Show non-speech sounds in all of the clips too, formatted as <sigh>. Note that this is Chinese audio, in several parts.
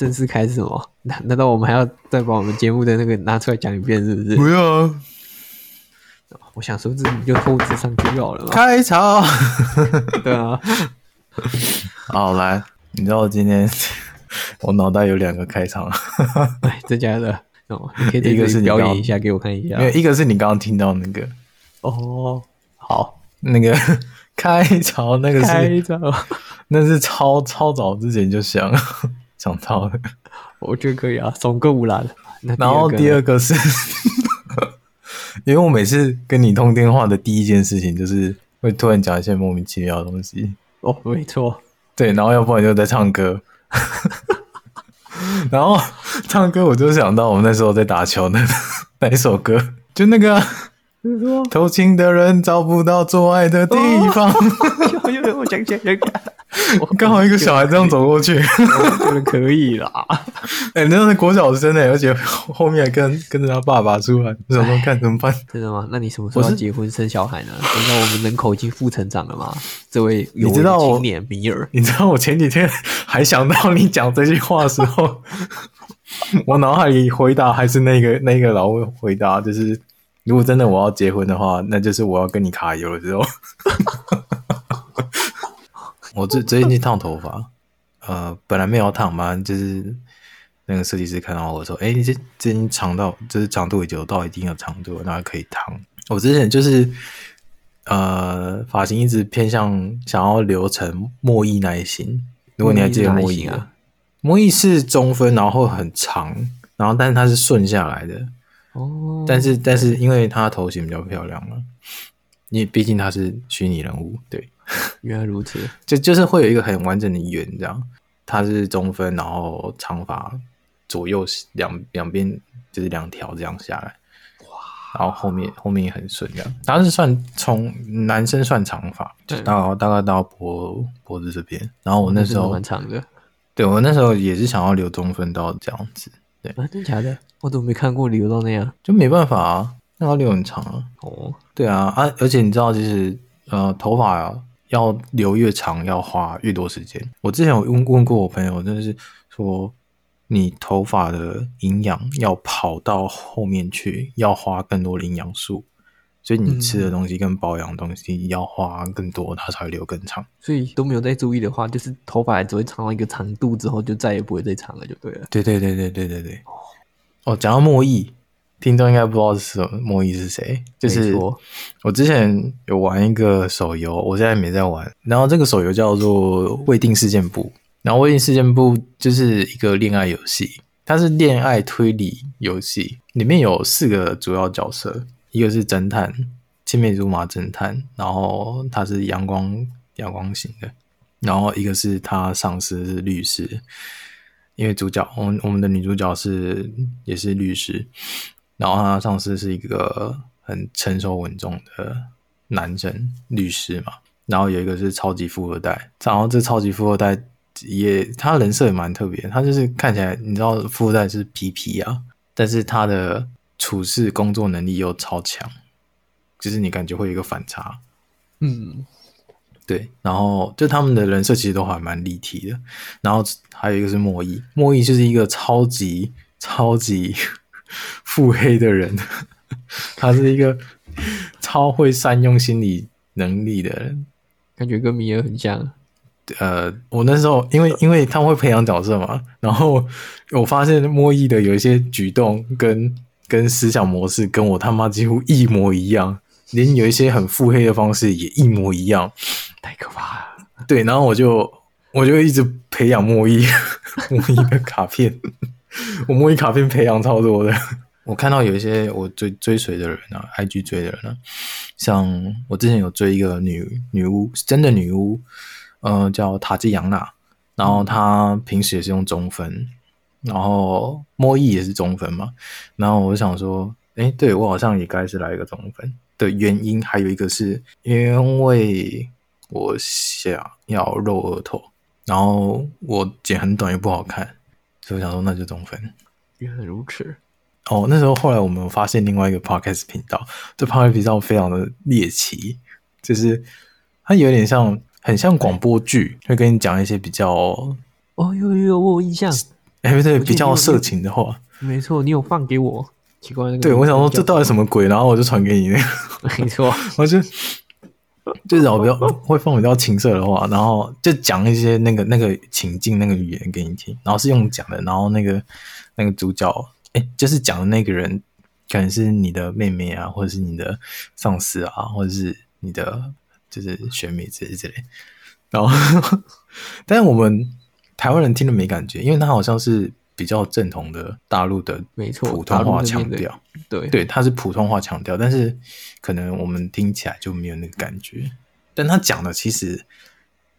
正式开始吗？难难道我们还要再把我们节目的那个拿出来讲一遍，是不是？不要啊！我想说，这你就透支上去就好了嘛。开场，<laughs> 对啊。<laughs> 好，来，你知道我今天我脑袋有两个开场，<laughs> 哎，真假的哦？你可以一个是表演一下给我看一下，因为一个是你刚刚听到那个哦，好，那个开场那个是开场，那是超超早之前就想想到了，<laughs> 我觉得可以啊，总个五啦。然后第二个是，<laughs> 因为我每次跟你通电话的第一件事情就是会突然讲一些莫名其妙的东西。哦，没错，对，然后要不然就在唱歌，<laughs> 然后唱歌我就想到我们那时候在打球的那一首歌，就那个偷情的人找不到做爱的地方。有有有，我想起来了。我 <laughs> 刚好一个小孩这样走过去，我觉得可以啦。<laughs> 哎、欸，那是国小生哎，而且后面还跟跟着他爸爸出来，怎么看怎么办？真的吗？那你什么时候要结婚生小孩呢？你知道我们人口已经负成长了吗？这位有青年米尔，你知道我前几天还想到你讲这句话的时候，<laughs> 我脑海里回答还是那个那个老回答，就是如果真的我要结婚的话，那就是我要跟你卡油的时候。我最最近去烫头发，呃，本来没有烫嘛，就是那个设计师看到我说：“哎、欸，你这这已经长到，就是长度已经有到一定的长度，那可以烫。”我之前就是呃，发型一直偏向想要留成莫艺那一型。如果你还记得莫艺啊，莫艺是中分，然后很长，然后但是它是顺下来的哦。但是但是因为他头型比较漂亮嘛，因为毕竟他是虚拟人物，对。<laughs> 原来如此，就就是会有一个很完整的圆，这样，它是中分，然后长发左右两两边就是两条这样下来，哇，然后后面后面也很顺，这样，它是算从男生算长发，对，大概大概到脖脖子这边，然后我那时候蛮长的，对我那时候也是想要留中分到这样子，对，啊，真的假的？我怎么没看过留到那样？就没办法啊，那要留很长啊，哦，对啊，啊，而且你知道，就是呃，头发啊。要留越长，要花越多时间。我之前有问问过我朋友，就是说，你头发的营养要跑到后面去，要花更多的营养素，所以你吃的东西跟保养的东西要花更多，它才会留更长。所以都没有再注意的话，就是头发只会长到一个长度之后，就再也不会再长了，就对了。对对对对对对对。哦，讲到莫艺。听众应该不知道是什么莫艺是谁，就是我之前有玩一个手游，我现在没在玩。然后这个手游叫做《未定事件簿》，然后《未定事件簿》就是一个恋爱游戏，它是恋爱推理游戏，里面有四个主要角色，一个是侦探，青梅竹马侦探，然后他是阳光阳光型的，然后一个是他上司是律师，因为主角我们我们的女主角是也是律师。然后他上司是一个很成熟稳重的男生律师嘛，然后有一个是超级富二代，然后这超级富二代也他人设也蛮特别，他就是看起来你知道富二代是皮皮啊，但是他的处事工作能力又超强，就是你感觉会有一个反差，嗯，对，然后就他们的人设其实都还蛮立体的，然后还有一个是莫艺，莫艺就是一个超级超级。腹黑的人，<laughs> 他是一个超会善用心理能力的人，感觉跟米尔很像。呃，我那时候因为 <laughs> 因为他们会培养角色嘛，然后我发现莫艺的有一些举动跟跟思想模式跟我他妈几乎一模一样，连有一些很腹黑的方式也一模一样，太可怕了。对，然后我就我就一直培养莫艺莫艺的卡片。<laughs> 我摸一卡片培养超多的，<laughs> 我看到有一些我追追随的人啊，IG 追的人啊，像我之前有追一个女女巫，真的女巫，呃，叫塔吉扬娜，然后她平时也是用中分，然后摸艺也是中分嘛，然后我想说，诶，对，我好像也该是来一个中分的原因，还有一个是因为我想要露额头，然后我剪很短又不好看。所以我想说，那就中分。原来如此。哦，那时候后来我们发现另外一个 podcast 频道，这 podcast 频道非常的猎奇，就是它有点像，很像广播剧，会跟你讲一些比较……哦，有有有，我有印象。哎，不对，比较色情的话，没错，你有放给我，奇怪，对我想说这到底什么鬼，然后我就传给你那个，没错，<laughs> 我就就是我比较会放比较情色的话，然后就讲一些那个那个情境那个语言给你听，然后是用讲的，然后那个那个主角，哎，就是讲的那个人可能是你的妹妹啊，或者是你的上司啊，或者是你的就是学妹之类之类，然后，但是我们。台湾人听了没感觉，因为他好像是比较正统的大陆的，没错，普通话腔调，对对，他是普通话腔调，但是可能我们听起来就没有那个感觉。但他讲的其实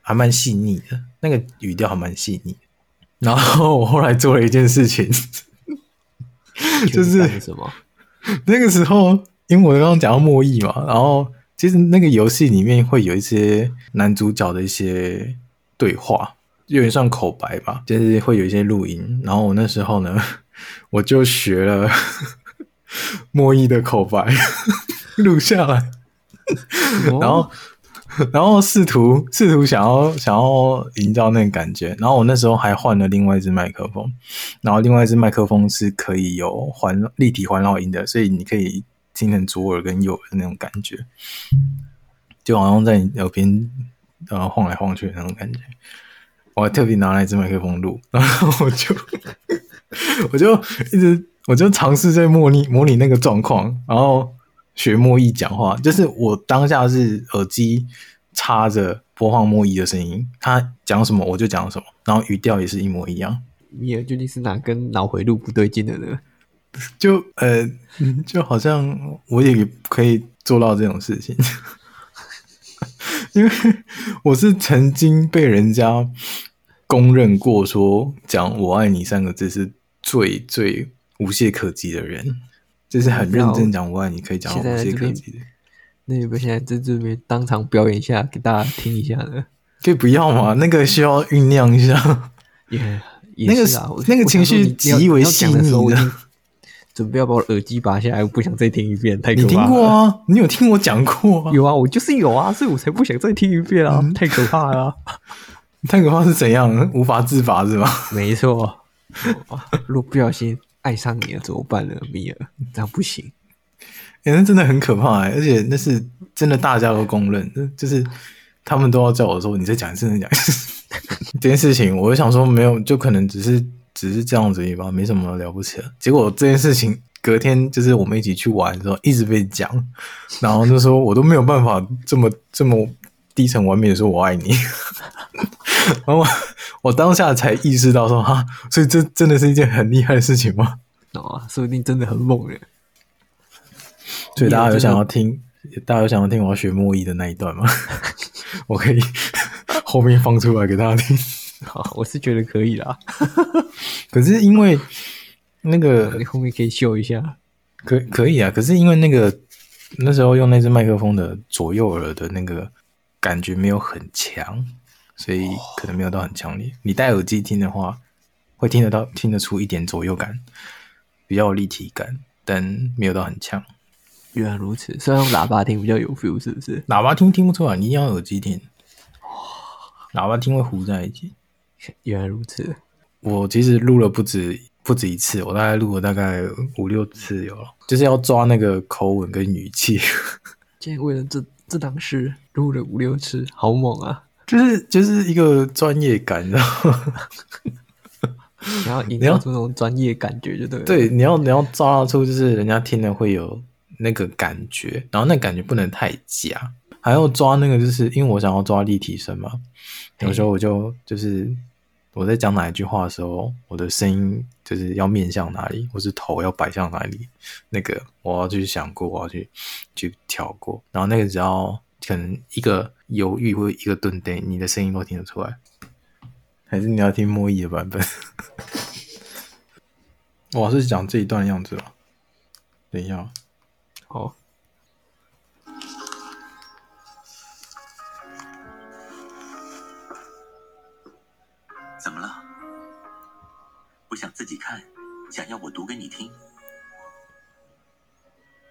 还蛮细腻的，那个语调还蛮细腻。然后我后来做了一件事情，<laughs> 就是什么？那个时候，因为我刚刚讲到莫弈嘛，然后其实那个游戏里面会有一些男主角的一些对话。有点像口白吧，就是会有一些录音。然后我那时候呢，<laughs> 我就学了 <laughs> 墨弈的口白 <laughs> 录下来，然后然后试图试图想要想要营造那个感觉。然后我那时候还换了另外一支麦克风，然后另外一支麦克风是可以有环立体环绕音的，所以你可以听成左耳跟右耳的那种感觉，就好像在你耳边呃晃来晃去的那种感觉。我还特别拿来一支麦克风录，然后我就我就一直我就尝试在模拟模拟那个状况，然后学莫弈讲话。就是我当下是耳机插着播放莫弈的声音，他讲什么我就讲什么，然后语调也是一模一样。米尔究竟是哪根脑回路不对劲的呢？就呃，就好像我也可以做到这种事情。因为我是曾经被人家公认过说讲“我爱你”三个字是最最无懈可击的人，就是很认真讲“我爱你”可以讲无懈可击的。那有没有现在在这边当场表演一下给大家听一下呢？可以不要吗？那个需要酝酿一下。<laughs> 也那个那个情绪极为细腻的。准备要把我耳机拔下来，我不想再听一遍，太可怕了。你听过啊？你有听我讲过啊？有啊，我就是有啊，所以我才不想再听一遍啊！嗯、太可怕了，<laughs> 太可怕是怎样？无法自拔是吧？<laughs> 没错。如果不小心爱上你了怎么办呢，米尔？这样不行。欸、那真的很可怕、欸，而且那是真的，大家都公认，就是他们都要叫我说你再讲一次，再讲一次 <laughs> 这件事情。我就想说，没有，就可能只是。只是这样子而已吧，没什么了不起的。结果这件事情隔天就是我们一起去玩的时候，一直被讲，然后就说我都没有办法这么这么低沉完美的说我爱你。<laughs> 然后我，我当下才意识到说哈，所以这真的是一件很厉害的事情吗？哦，说不定真的很猛耶。所以大家有想要听，大家有想要听我要学莫弈的那一段吗？<laughs> 我可以 <laughs> 后面放出来给大家听。好，我是觉得可以啦。可是因为那个，你后面可以秀一下，可可以啊。可是因为那个那时候用那只麦克风的左右耳的那个感觉没有很强，所以可能没有到很强烈。哦、你戴耳机听的话，会听得到、听得出一点左右感，比较有立体感，但没有到很强。原来如此，虽然用喇叭听比较有 feel，是不是？喇叭听听不出来，你一定要耳机听。喇叭听会糊在一起。原来如此，我其实录了不止不止一次，我大概录了大概五六次有了，就是要抓那个口吻跟语气。<laughs> 今天为了这这档事录了五六次，好猛啊！就是就是一个专业感，然后 <laughs> 然后营造出那种专业感觉，就对了。对，你要你要抓出就是人家听了会有那个感觉，然后那感觉不能太假，还要抓那个就是因为我想要抓立体声嘛，有时候我就就是。我在讲哪一句话的时候，我的声音就是要面向哪里，或是头要摆向哪里，那个我要去想过，我要去去调过，然后那个只要可能一个犹豫或一个顿呆，你的声音都听得出来。还是你要听墨弈的版本？<laughs> 我是讲这一段样子吧。等一下，好。想要我读给你听，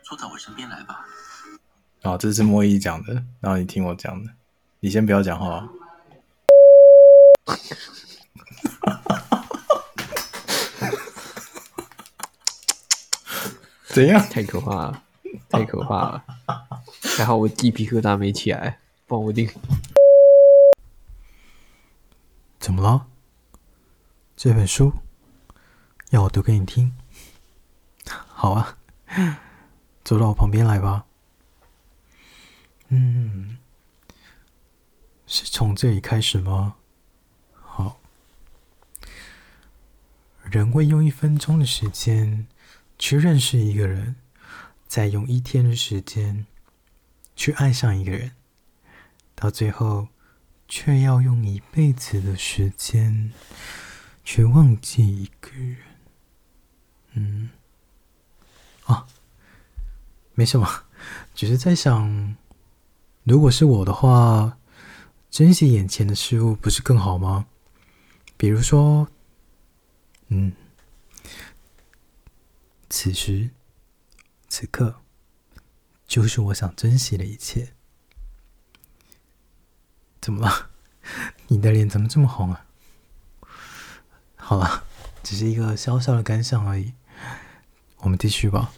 坐到我身边来吧。啊、哦，这是莫伊讲的，然后你听我讲的，你先不要讲话。怎样？太可怕了，太可怕了！还好我鸡皮疙瘩没起来，不然我定。怎么了？这本书？要我读给你听？好啊，走到我旁边来吧。嗯，是从这里开始吗？好，人会用一分钟的时间去认识一个人，再用一天的时间去爱上一个人，到最后却要用一辈子的时间去忘记一个人。嗯，啊，没什么，只是在想，如果是我的话，珍惜眼前的事物不是更好吗？比如说，嗯。此时此刻，就是我想珍惜的一切。怎么了？<laughs> 你的脸怎么这么红啊？好了，只是一个小小的感想而已。我们继续吧。